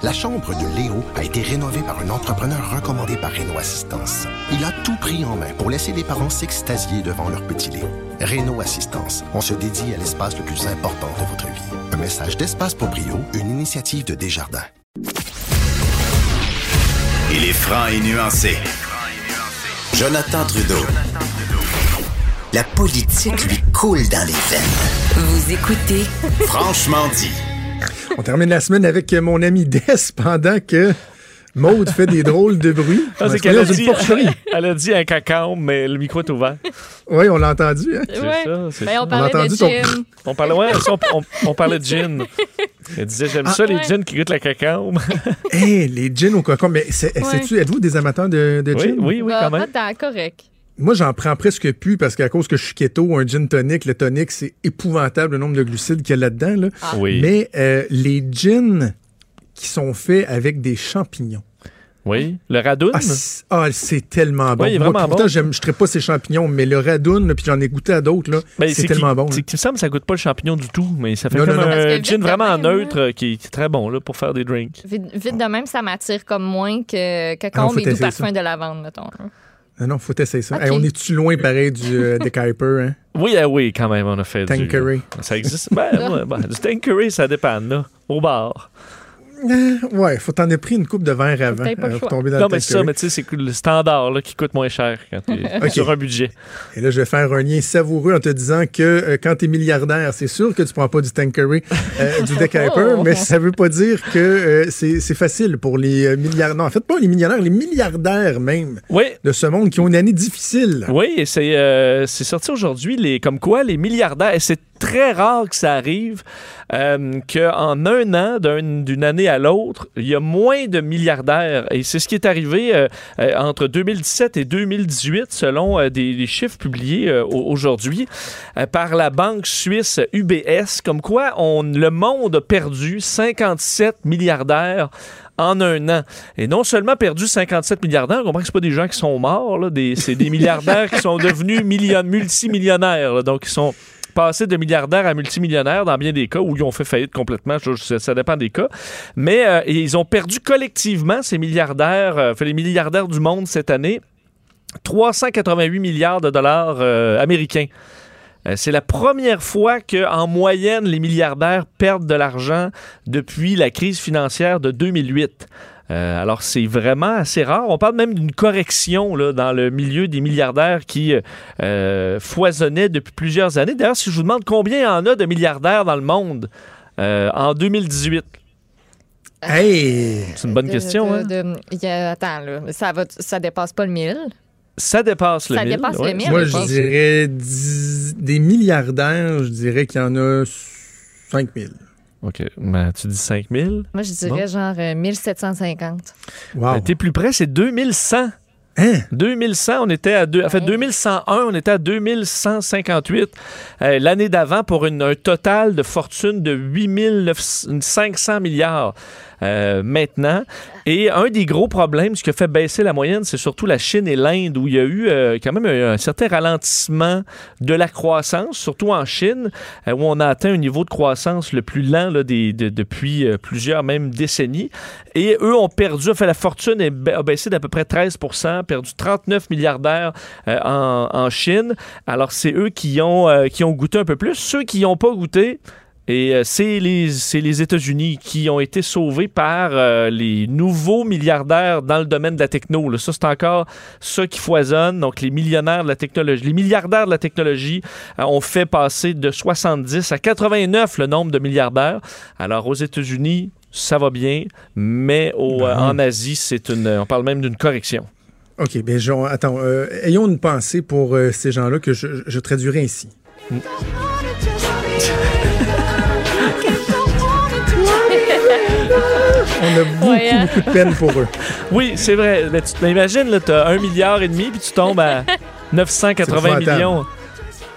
La chambre de Léo a été rénovée par un entrepreneur recommandé par Renault Assistance. Il a tout pris en main pour laisser les parents s'extasier devant leur petit Léo. Renault Assistance, on se dédie à l'espace le plus important de votre vie. Un message d'Espace pour Brio, une initiative de Desjardins. Il est franc et nuancé. Jonathan Trudeau. La politique lui coule dans les veines. Vous écoutez Franchement dit. On termine la semaine avec mon ami Des pendant que Maude fait des drôles de bruit. Ah, c'est qu'elle a, dit, elle a dit un cacao, mais le micro est ouvert. Oui, on l'a entendu. hein? C'est Ouais. ça. c'est Ben, on parlait entendu de ton- gin. On parlait, ouais, ça, on, on- on parlait de gin. Elle disait J'aime ça, les gins qui goûtent la cacao. Hey, les gins au cocon. Mais c'est- Ouais. sais-tu, êtes-vous des amateurs de, de oui, gin? oui, oui, Bah, quand même. attends, correct. Moi, j'en prends presque plus parce qu'à cause que je suis keto, un gin tonic, le tonic, c'est épouvantable le nombre de glucides qu'il y a là-dedans. là. Oui. Mais euh, les gins qui sont faits avec des champignons. Oui. Le radoun. Ah, c'est ah, c'est tellement bon. Oui, il est Moi, vraiment pourtant, bon. je ne pas ces champignons, mais le radoun, puis j'en ai goûté à d'autres, là, Ben, c'est tellement bon. c'est me semble que ça goûte pas le champignon du tout, mais ça fait Non, comme non, non. Parce que un vite gin vraiment même, neutre euh, qui, qui est très bon là, pour faire des drinks. Vite, vite de même, ça m'attire comme moins que Ah cacao faut et doux essayer parfum ça. de lavande, mettons. Non, non, faut essayer ça. Hey, on est-tu loin, pareil, du euh, des Kuiper, hein? Oui, ah oui, quand même, on a fait du... Tanqueray. Ça existe? Ben, ouais, ben, du Tanqueray, ça dépend, là, au bar. Euh, ouais, faut t'en avoir pris une coupe de verre avant pas le euh, pour tomber dans Non, le mais c'est ça, mais tu sais, c'est que le standard là, qui coûte moins cher quand t'es Ok. sur un budget. Et là, je vais faire un lien savoureux en te disant que euh, quand tu es milliardaire, c'est sûr que tu prends pas du Tanqueray, euh, du Deck Hyper, Oh. mais ça veut pas dire que euh, c'est c'est facile pour les euh, milliardaires. Non, en fait, pas les millionnaires, les milliardaires même Oui, de ce monde qui ont une année difficile. Oui, et c'est euh, c'est sorti aujourd'hui, les, comme quoi les milliardaires, et c'est très rare que ça arrive, euh, qu'en un an, d'un- d'une année à l'autre, il y a moins de milliardaires. Et c'est ce qui est arrivé euh, euh, entre 2017 et 2018, selon euh, des, des chiffres publiés au- aujourd'hui par la banque suisse UBS, comme quoi on, le monde a perdu 57 milliardaires en un an. Et non seulement perdu 57 milliardaires, on comprend que c'est pas des gens qui sont morts, c'est des milliardaires qui sont devenus million- multimillionnaires, là, donc ils sont passés de milliardaires à multimillionnaires dans bien des cas où ils ont fait faillite complètement, je- ça dépend des cas. Mais euh, ils ont perdu collectivement ces milliardaires, euh, les milliardaires du monde cette année, 388 milliards de dollars euh, américains. Euh, C'est la première fois qu'en moyenne, les milliardaires perdent de l'argent depuis la crise financière de 2008. Euh, alors, c'est vraiment assez rare. On parle même d'une correction là, dans le milieu des milliardaires qui euh, foisonnait depuis plusieurs années. D'ailleurs, si je vous demande combien il y en a de milliardaires dans le monde euh, en 2018, Hey! c'est une bonne De- question. de- hein? de- il y a- attends, là, ça, va, ça dépasse pas le 1000. Ça dépasse le Ça 1000, dépasse le ouais. 1000. Moi, je dirais des milliardaires, je dirais qu'il y en a 5000. OK. Ben, tu dis 5000. Moi, je dirais genre euh, 1750. Wow. Ben, T'es plus près, c'est 2100. Hein? 2100, on était à deux, en fait Ouais. 2101, on était à 2158 euh, l'année d'avant pour une- un total de fortune de 8500 milliards euh, maintenant. Et un des gros problèmes, ce qui a fait baisser la moyenne, c'est surtout la Chine et l'Inde où il y a eu euh, quand même un, certain ralentissement de la croissance, surtout en Chine, euh, où on a atteint un niveau de croissance le plus lent depuis plusieurs même décennies. Et eux ont perdu, fait la fortune a baissé d'à peu près 13% perdu 39 milliardaires en, en Chine. Alors, c'est eux qui ont, qui ont goûté un peu plus. Ceux qui n'ont pas goûté, et euh, c'est les, États-Unis qui ont été sauvés par euh, les nouveaux milliardaires dans le domaine de la techno. là. Ça, c'est encore ça qui foisonne. Donc, les millionnaires de la technologie, les milliardaires de la technologie euh, ont fait passer de 70 à 89 le nombre de milliardaires. Alors, aux États-Unis, ça va bien, mais au, euh, en Asie, c'est une, on parle même d'une correction. OK, bien, je- attends, euh, ayons une pensée pour euh, ces gens-là que je, je traduirai ainsi. On a beaucoup, Ouais, hein? beaucoup de peine pour eux. Oui, c'est vrai. Mais tu mais imagine, là, t'as un milliard et demi, puis tu tombes à 980 C'est épouvantable. millions.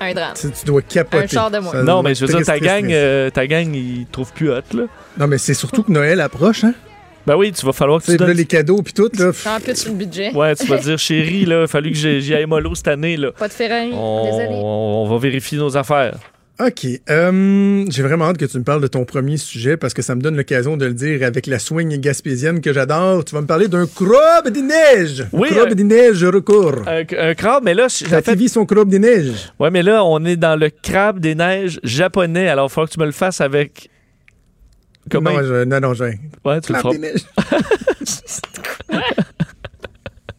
Un drame. Tu, tu dois capoter. Un char de moins. Non, mais je veux dire, ta gang, euh, ta gang, ils te trouvent plus hot, là. Non, mais c'est surtout que Noël approche, hein? Ben oui, tu vas falloir que Tu tu sais, là, donnes... les cadeaux puis tout, là. En plus, sur le budget. Ouais, tu vas dire, chérie, là, il a fallu que j'ai- j'y aille mollo cette année, là. Pas de ferraille. On, Désolé. on va vérifier nos affaires. OK. Euh, J'ai vraiment hâte que tu me parles de ton premier sujet parce que ça me donne l'occasion de le dire avec la swing gaspésienne que j'adore. Tu vas me parler d'un crabe des neiges. Oui, Crabe euh, des neiges recours. Un, un crabe, mais là, j'ai Ça fait... vit son crabe des neiges. Ouais, mais là, on est dans le crabe des neiges japonais. Alors, il faut que tu me le fasses avec. Comment Non, je, non, non, je... Ouais, tu le Crabe feras. des neiges.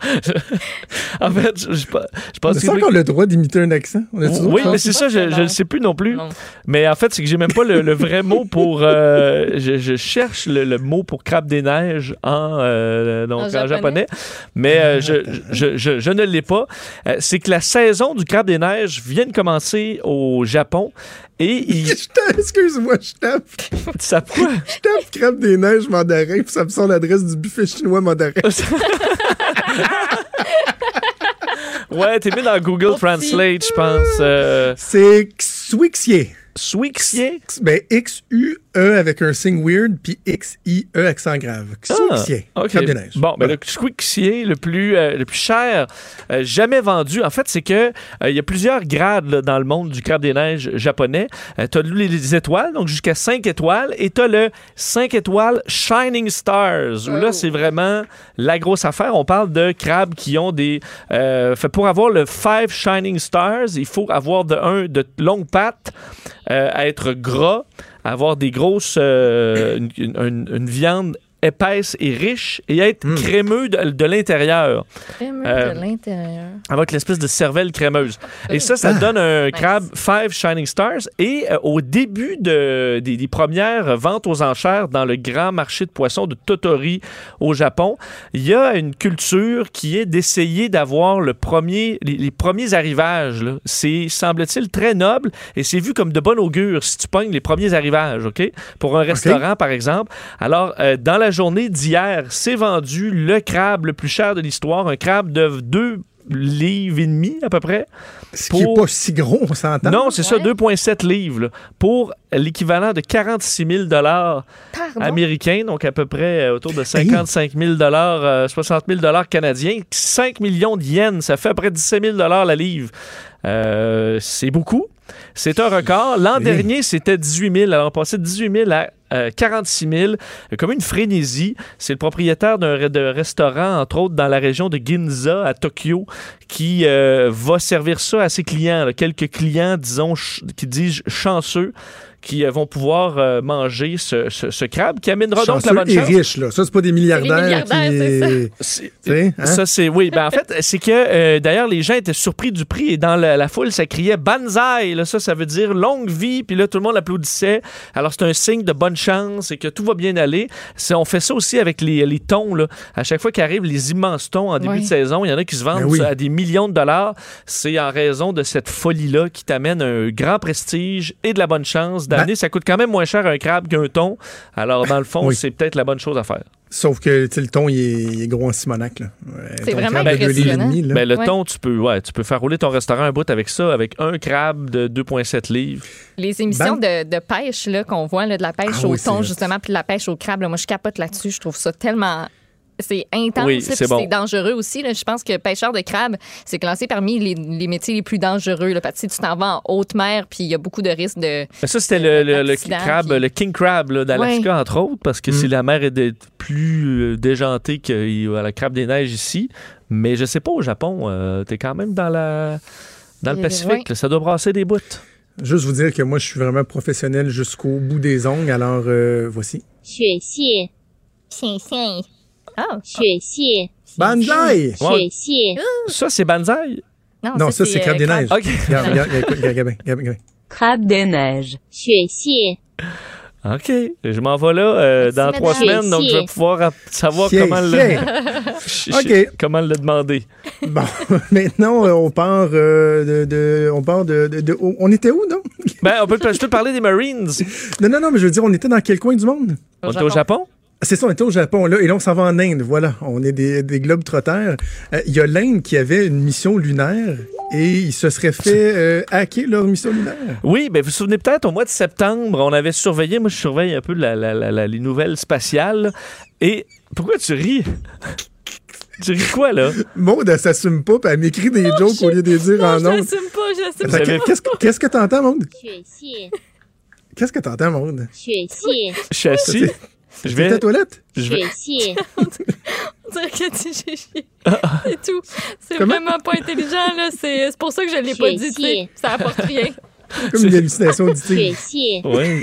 En fait, je, je, je pense a que. ça encore le droit d'imiter un accent? On a Oui, mais c'est ça, je, je le sais plus non plus. Non. Mais en fait, c'est que j'ai même pas le, le vrai mot pour. euh, je, je cherche le, le mot pour crabe des neiges en, euh, donc, En en japonais. japonais, mais euh, je, je, je, je ne l'ai pas. Euh, c'est que la saison du crabe des neiges vient de commencer au Japon et il. Excuse-moi, je tape. ça pourrait- Je tape crabe des neiges mandarin, puis ça me sort l'adresse du buffet chinois mandarin. Ouais, t'es mis dans Google Translate, je pense. Euh, C'est Xwixier. Swixier? Ben, X-U-E avec un signe weird, puis X-I-E accent grave. Xwixier. Ah, des neiges. Bon, ben, Voilà. le Squixier le plus, euh, le plus cher euh, jamais vendu, en fait, c'est que euh, il y a plusieurs grades là, dans le monde du crabe des neiges japonais. tu as les, les étoiles, donc jusqu'à 5 étoiles, et tu as le 5 étoiles Shining Stars, où là, c'est vraiment la grosse affaire. On parle de crabes qui ont des... euh, fait, pour avoir le 5 Shining Stars, il faut avoir de, un, de longues pattes, euh, être gras, avoir des grosses... euh, une, viande épaisse et riche et être Mm. crémeux de, de l'intérieur Crémeux Euh, de l'intérieur. avec l'espèce de cervelle crémeuse. Et ça, ça Ah. donne un Nice. crabe 5 Shining Stars. Et euh, au début de, des, des premières ventes aux enchères dans le grand marché de poissons de Totori au Japon, il y a une culture qui est d'essayer d'avoir le premier, les, les premiers arrivages. C'est, semble-t-il, très noble et c'est vu comme de bon augure si tu pognes les premiers arrivages, OK? Pour un restaurant, par exemple. Alors, euh, dans la journée d'hier, c'est vendu le crabe le plus cher de l'histoire, un crabe de 2 livres et demi à peu près. Ce qui pour- est pas si gros, on s'entend. Non, c'est ça, Ouais. 2,7 livres là, pour l'équivalent de 46 000 dollars américains, donc à peu près euh, autour de 55 000 dollars, euh, 60 000 dollars canadiens, 5 millions de yens, ça fait à peu près 17 000 dollars la livre. Euh, c'est beaucoup. C'est un record. L'an Oui. dernier, c'était 18 000. Alors, on passait de 18 000 à euh, 46 000. Euh, Comme une frénésie. C'est le propriétaire d'un restaurant, entre autres, dans la région de Ginza, à Tokyo, qui euh, va servir ça à ses clients. Quelques clients, disons, qui disent chanceux, qui euh, vont pouvoir euh, manger ce, ce- ce crabe, qui amènera donc la Chanceux bonne et chance. riche, là. Ça, c'est pas des milliardaires. milliardaires, c'est qui... C'est- Tu sais, hein? Ça, c'est. Oui, ben en fait, c'est que euh, d'ailleurs, les gens étaient surpris du prix et dans la, la foule, ça criait Banzai. Là, ça, ça veut dire longue vie. Puis là, tout le monde applaudissait. Alors, c'est un signe de bonne chance et que tout va bien aller. On fait ça aussi avec les, les thons. Là. À chaque fois qu'arrivent les immenses thons en début Oui. de saison, il y en a qui se vendent Ben oui. à des millions de dollars. C'est en raison de cette folie-là qui t'amène un grand prestige et de la bonne chance d'année. Ben- Ça coûte quand même moins cher un crabe qu'un thon. Alors, dans le fond, Oui. c'est peut-être la bonne chose à faire. Sauf que tu sais, le thon, il est, il est gros en Simonac. C'est ton vraiment impressionnant. demi, là. Ben, le Ouais. thon, tu peux, ouais, tu peux faire rouler ton restaurant un bout avec ça, avec un crabe de 2,7 livres. Les émissions Ben- de, de pêche là, qu'on voit, là, de la pêche Ah au oui, thon, justement, puis de la pêche au crabe, là, moi, je capote là-dessus. Je trouve ça tellement. C'est intense, Oui, c'est bon. dangereux aussi. là. Je pense que pêcheur de crabe, c'est classé parmi les, les métiers les plus dangereux. Là, parce que tu sais, tu t'en vas en haute mer, puis il y a beaucoup de risques de. Mais ça, c'était le, le- le crabe, puis- le king crab d'Alaska, entre autres, parce que Mm. si la mer est de- plus euh, déjantée que euh, le crabe des neiges ici. Mais je sais pas, au Japon, euh, t'es quand même dans la dans le Pacifique. là, ça doit brasser des bouts. Juste vous dire que moi, je suis vraiment professionnel jusqu'au bout des ongles. Alors, euh, voici. 雪蟹，Chien, chien. Ah, 雪蟹， Banzai! Ouais. 雪蟹， Ça, c'est banzai. Non, ça, c'est euh, crabe des neiges. OK. Regarde, regarde, regarde, regarde, regarde, regarde, regarde. Crabe des neiges. 雪蟹， OK. Je m'en vais là euh, Merci, dans madame. trois semaines, donc je vais Chier. pouvoir app- savoir Chier, comment le, chier. OK. comment le demander. Bon, maintenant, euh, on part euh, de, de- On part de, de- de- On était où, non? Ben, on peut, je peux te parler des Marines. Non, non, non, mais je veux dire, on était dans quel coin du monde? On est au Japon? C'est ça, on était au Japon, là, et là, on s'en va en Inde, voilà. On est des, des globes trotteurs. Il y a l'Inde qui avait une mission lunaire et ils se seraient fait euh, hacker leur mission lunaire. Oui, ben vous vous souvenez peut-être, au mois de septembre, on avait surveillé, moi je surveille un peu la, la, les nouvelles spatiales, et pourquoi tu ris? Tu ris quoi, là? Maud, elle s'assume pas, puis elle m'écrit des jokes au lieu de les dire non, en nom. Je n'assume pas, je n'assume pas. Qu'est-ce que qu'est-ce que t'entends, Maud? Je suis assis. Qu'est-ce que t'entends, Maud? Je suis. Je suis assis. Je vais aux toilette? Je vais chier. On dirait que tu chier. Ah, ah. C'est tout. C'est vraiment pas intelligent là. C'est pour ça que je l'ai pas dit. T'sais. Ça apporte rien. Comme une hallucination auditive. Je vais chier. Ouais.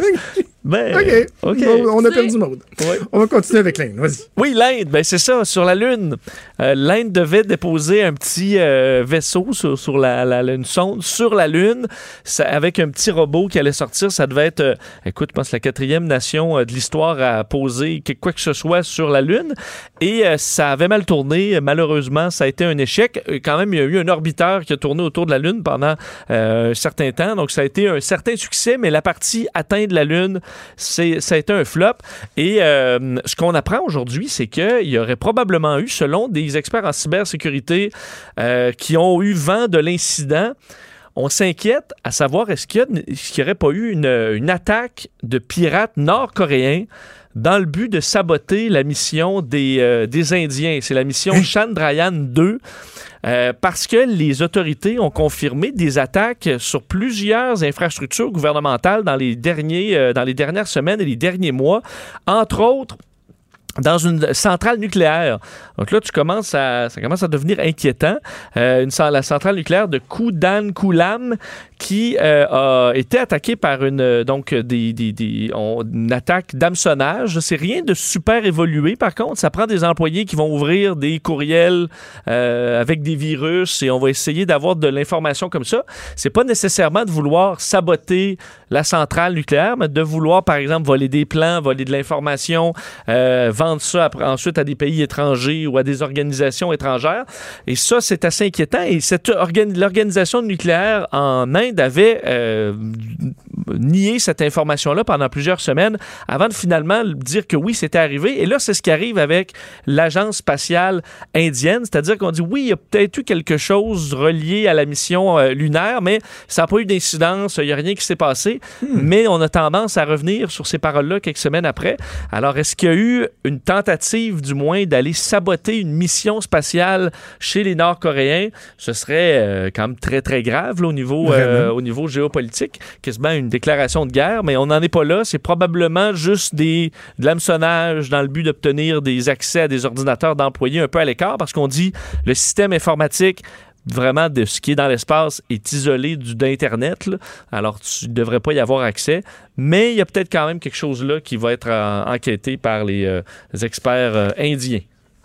ben, OK. Bon, on a perdu Maud. Ouais. On va continuer avec l'Inde. Vas-y. Oui, l'Inde, ben c'est ça, sur la Lune. Euh, L'Inde devait déposer un petit euh, vaisseau sur, sur la, la- la- une sonde sur la Lune ça- avec un petit robot qui allait sortir. Ça devait être, euh, écoute, je pense, la quatrième nation euh, de l'histoire à poser que- quoi que ce soit sur la Lune. Et euh, ça avait mal tourné. Malheureusement, ça a été un échec. Quand même, il y a eu un orbiteur qui a tourné autour de la Lune pendant euh, un certain temps. Donc, ça a été un certain succès, mais la partie atteinte de la Lune, c'est, ça a été un flop. Et euh, ce qu'on apprend aujourd'hui, c'est qu'il y aurait probablement eu, selon des experts en cybersécurité euh, qui ont eu vent de l'incident, on s'inquiète à savoir est-ce qu'il n'y aurait pas eu une, une attaque de pirates nord-coréens dans le but de saboter la mission des, euh, des Indiens. C'est la mission Chandrayaan 2. euh, parce que les autorités ont confirmé des attaques sur plusieurs infrastructures gouvernementales dans les, derniers, euh, dans les dernières semaines et les derniers mois, entre autres dans une centrale nucléaire. Donc là, tu commences à, ça commence à devenir inquiétant. Euh, une, la centrale nucléaire de Kudan Kulam qui euh, a été attaquée par une, euh, donc, des, des- des- on- une attaque d'hameçonnage. C'est rien de super évolué, par contre. Ça prend des employés qui vont ouvrir des courriels euh, avec des virus et on va essayer d'avoir de l'information comme ça. C'est pas nécessairement de vouloir saboter la centrale nucléaire, mais de vouloir, par exemple, voler des plans, voler de l'information, vendre ça ensuite à des pays étrangers ou à des organisations étrangères. Et ça, c'est assez inquiétant. Et cette organi- l'organisation nucléaire en Inde avait euh, nié cette information-là pendant plusieurs semaines avant de finalement dire que oui, c'était arrivé. Et là, c'est ce qui arrive avec l'agence spatiale indienne, c'est-à-dire qu'on dit oui, il y a peut-être eu quelque chose relié à la mission euh, lunaire, mais ça n'a pas eu d'incidence, il n'y a rien qui s'est passé. Mais on a tendance à revenir sur ces paroles-là quelques semaines après. Alors, est-ce qu'il y a eu une tentative, du moins, d'aller saboter une mission spatiale chez les Nord-Coréens? Ce serait euh, quand même très, très grave là, au, niveau, euh, au niveau géopolitique, quasiment une déclaration de guerre, mais on n'en est pas là. C'est probablement juste des, de l'hameçonnage dans le but d'obtenir des accès à des ordinateurs d'employés un peu à l'écart, parce qu'on dit le système informatique vraiment de ce qui est dans l'espace est isolé du d'Internet. Alors, tu ne devrais pas y avoir accès. Mais il y a peut-être quand même quelque chose là qui va être euh, enquêté par les, euh, experts euh, indiens.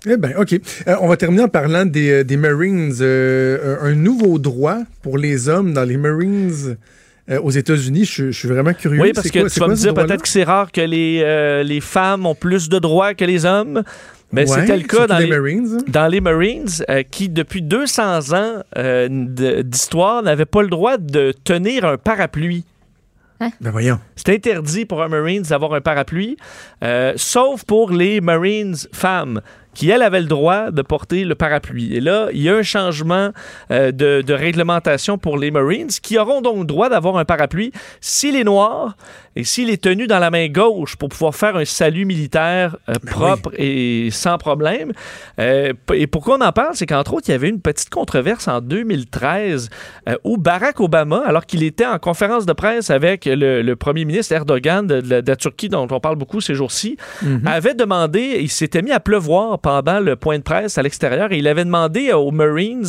Eh bien, OK. On va terminer en parlant des, Marines. Un nouveau droit pour les hommes dans les Marines euh, aux États-Unis. Je, je suis vraiment curieux. Oui, parce que quoi- tu vas quoi me dire peut-être que c'est rare que les, euh, les femmes ont plus de droits que les hommes. Mais Ouais, c'était le cas surtout dans les les, Marines. hein. dans les Marines, euh, qui, depuis 200 ans euh, d'histoire, n'avaient pas le droit de tenir un parapluie. Ben voyons. C'est interdit pour un Marines d'avoir un parapluie, euh, sauf pour les Marines femmes qui, elles, avaient le droit de porter le parapluie. Et là, il y a un changement euh, de, de réglementation pour les Marines qui auront donc le droit d'avoir un parapluie s'il est noir et s'il est tenu dans la main gauche pour pouvoir faire un salut militaire euh, propre et sans problème. Euh, et pourquoi on en parle, c'est qu'entre autres, il y avait une petite controverse en 2013 euh, où Barack Obama, alors qu'il était en conférence de presse avec le, le premier ministre Erdogan de, de la, de la Turquie, dont on parle beaucoup ces jours-ci, avait demandé, il s'était mis à pleuvoir pendant le point de presse à l'extérieur et il avait demandé aux Marines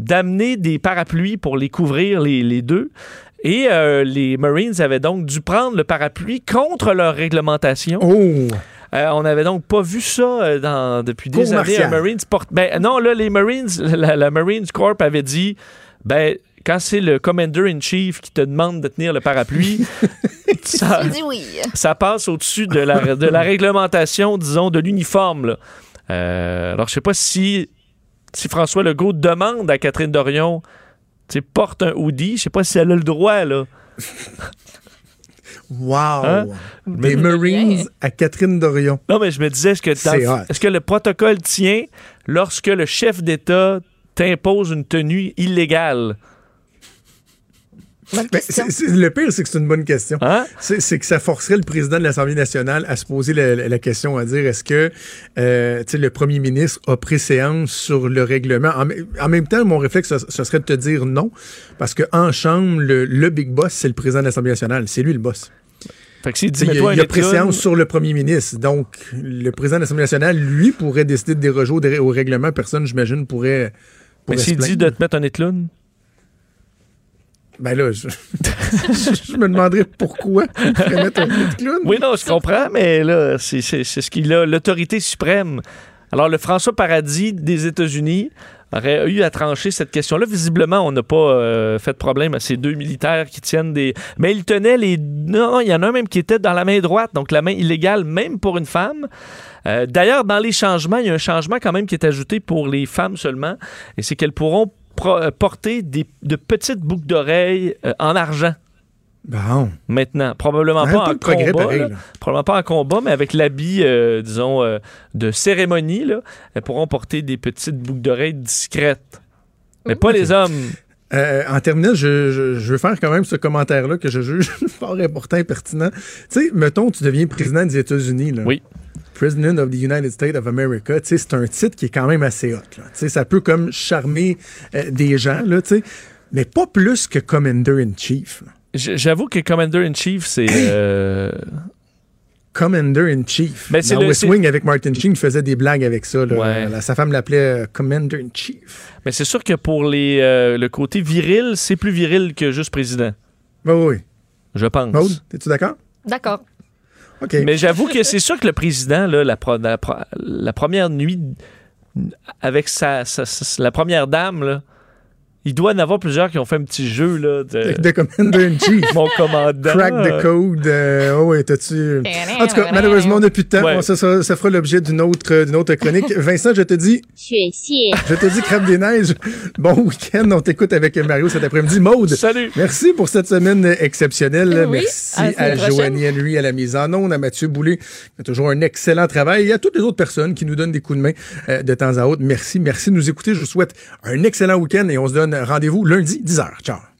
d'amener des parapluies pour les couvrir les, les deux. Et euh, les Marines avaient donc dû prendre le parapluie contre leur réglementation. Oh! Euh, on n'avait donc pas vu ça euh, dans- depuis des années. Marines porte. Ben non, là, les Marines, la, la Marines Corp avait dit, ben quand c'est le Commander in Chief qui te demande de tenir le parapluie, ça, ça passe au-dessus de la, de la réglementation, disons, de l'uniforme. Euh, alors, je sais pas si, si François Legault demande à Catherine Dorion, tu porte un hoodie, je sais pas si elle a le droit, là. Wow! Hein? Des Mais- Marines à Catherine Dorion. Non, mais je me disais, est-ce que, est-ce que le protocole tient lorsque le chef d'État t'impose une tenue illégale? Ben, le pire, c'est que c'est une bonne question. Hein? C'est que ça forcerait le président de l'Assemblée nationale à se poser la, la- la question, à dire est-ce que euh, le premier ministre a préséance sur le règlement? En, même temps, mon réflexe, ce, ce serait de te dire non, parce que en Chambre, le, le big boss, c'est le président de l'Assemblée nationale. C'est lui le boss. Fait que dit, Il y a, il y a préséance sur le premier ministre. Donc, le président de l'Assemblée nationale, lui, pourrait décider de déroger au, règlement. Personne, j'imagine, pourrait. Mais pourrait s'il dit de te mettre un éclune, Ben là, je, me demanderais pourquoi il mettre un petit clown. Oui, non, je comprends, mais là, c'est ce qu'il a, l'autorité suprême. Alors, le François Paradis des États-Unis aurait eu à trancher cette question-là. Visiblement, on n'a pas euh, fait de problème à ces deux militaires qui tiennent des... Mais ils tenaient les... Non, il y en a un même qui était dans la main droite, donc la main illégale, même pour une femme. Euh, D'ailleurs, dans les changements, il y a un changement quand même qui est ajouté pour les femmes seulement, et c'est qu'elles pourront porter des, de petites boucles d'oreilles euh, en argent Bon. maintenant. Probablement Un pas en combat. pareil, là. là. Probablement pas en combat, mais avec l'habit, euh, disons, euh, de cérémonie, là, elles pourront porter des petites boucles d'oreilles discrètes. Mais pas les hommes. Euh, en terminant, je, je- je veux faire quand même ce commentaire-là que je juge fort important et pertinent. Tu sais, mettons, tu deviens président des États-Unis. Oui. President of the United States of America. Tu sais, c'est un titre qui est quand même assez hot. là. Tu sais, ça peut comme charmer euh, des gens, là, tu sais, mais pas plus que Commander-in-Chief. là. J- J'avoue que Commander-in-Chief, c'est... euh, Commander-in-Chief. Ben, c'est Dans le- West Wing, avec Martin Sheen, il faisait des blagues avec ça. là. Ouais. Sa femme l'appelait euh, Commander-in-Chief. Mais c'est sûr que pour les, euh, le côté viril, c'est plus viril que juste président, Oui, oui, oui. je pense. Maude, es-tu d'accord? D'accord. Mais j'avoue que c'est sûr que le président, là, la, première nuit avec la première dame, il doit en avoir plusieurs qui ont fait un petit jeu là, de De Commander-in-Chief. mon commandant. Crack the code. Euh, oh oui, t'as-tu. En tout cas, malheureusement, on n'a plus de temps. Ouais. Bon, ça, ça, ça fera l'objet d'une autre, euh, d'une autre chronique. Vincent, je te dis, je te dis, crabe des neiges. Bon week-end. On t'écoute avec Mario cet après-midi. Maude. Salut! Merci pour cette semaine exceptionnelle. Oui, Merci à à. Joanie Henry à la mise en onde, à Mathieu Boulay, qui a toujours un excellent travail, et à toutes les autres personnes qui nous donnent des coups de main euh, de temps à autre. Merci, merci de nous écouter. Je vous souhaite un excellent week-end et on se donne rendez-vous lundi, 10h. Ciao.